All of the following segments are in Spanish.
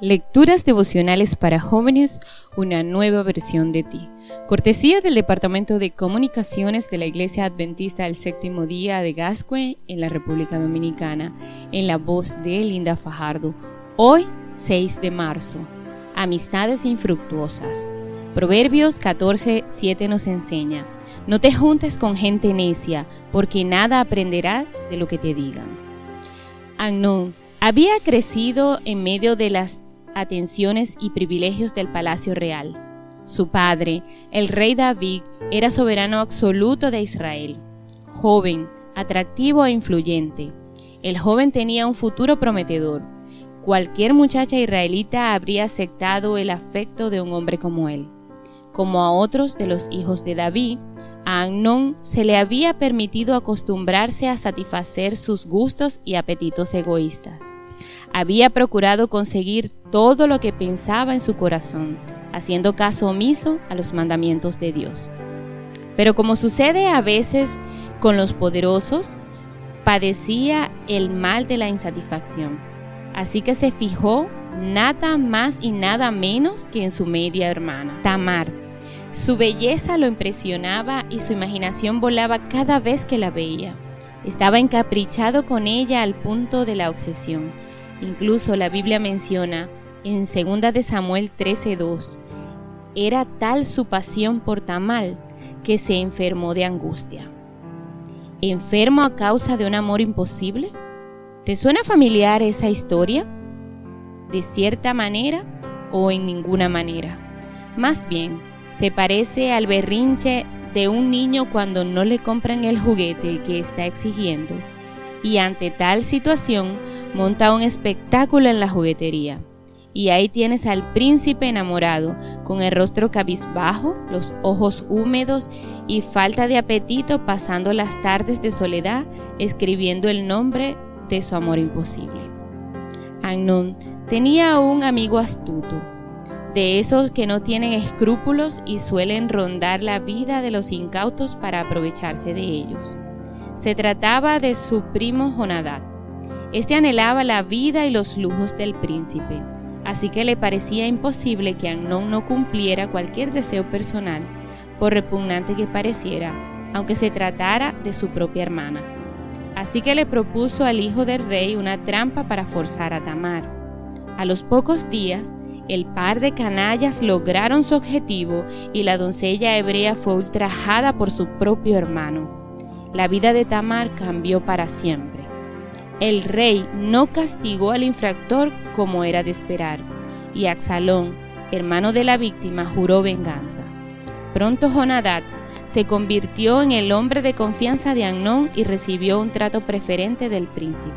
Lecturas devocionales para jóvenes, una nueva versión de ti. Cortesía del Departamento de Comunicaciones de la Iglesia Adventista del Séptimo Día de Gascue en la República Dominicana, en la voz de Linda Fajardo. Hoy, 6 de marzo. Amistades infructuosas. Proverbios 14, 7 nos enseña, no te juntes con gente necia, porque nada aprenderás de lo que te digan. Agnón había crecido en medio de las atenciones y privilegios del palacio real. Su padre, el rey David, era soberano absoluto de Israel. Joven, atractivo e influyente. El joven tenía un futuro prometedor. Cualquier muchacha israelita habría aceptado el afecto de un hombre como él. Como a otros de los hijos de David, a Amnón se le había permitido acostumbrarse a satisfacer sus gustos y apetitos egoístas había procurado conseguir todo lo que pensaba en su corazón, haciendo caso omiso a los mandamientos de Dios. Pero como sucede a veces con los poderosos, padecía el mal de la insatisfacción. Así que se fijó nada más y nada menos que en su media hermana, Tamar. Su belleza lo impresionaba y su imaginación volaba cada vez que la veía. Estaba encaprichado con ella al punto de la obsesión Incluso la Biblia menciona en 2 de Samuel 13:2, era tal su pasión por Tamal que se enfermó de angustia. ¿Enfermo a causa de un amor imposible? ¿Te suena familiar esa historia? ¿De cierta manera o en ninguna manera? Más bien, se parece al berrinche de un niño cuando no le compran el juguete que está exigiendo y ante tal situación monta un espectáculo en la juguetería. Y ahí tienes al príncipe enamorado, con el rostro cabizbajo, los ojos húmedos y falta de apetito, pasando las tardes de soledad escribiendo el nombre de su amor imposible. Agnón tenía un amigo astuto, de esos que no tienen escrúpulos y suelen rondar la vida de los incautos para aprovecharse de ellos. Se trataba de su primo Jonadab. Este anhelaba la vida y los lujos del príncipe, así que le parecía imposible que Amnón no cumpliera cualquier deseo personal, por repugnante que pareciera, aunque se tratara de su propia hermana. Así que le propuso al hijo del rey una trampa para forzar a Tamar. A los pocos días, el par de canallas lograron su objetivo y la doncella hebrea fue ultrajada por su propio hermano la vida de Tamar cambió para siempre. El rey no castigó al infractor como era de esperar, y Axalón, hermano de la víctima, juró venganza. Pronto Jonadad se convirtió en el hombre de confianza de Amnón y recibió un trato preferente del príncipe.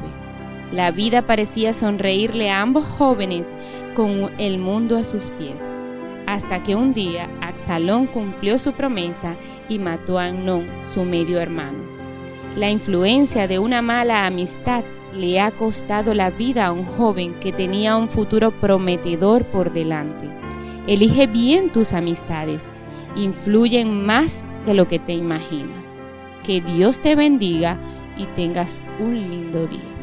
La vida parecía sonreírle a ambos jóvenes con el mundo a sus pies, hasta que un día Axalón cumplió su promesa y mató a Amnón, su medio hermano. La influencia de una mala amistad le ha costado la vida a un joven que tenía un futuro prometedor por delante. Elige bien tus amistades, influyen más de lo que te imaginas. Que Dios te bendiga y tengas un lindo día.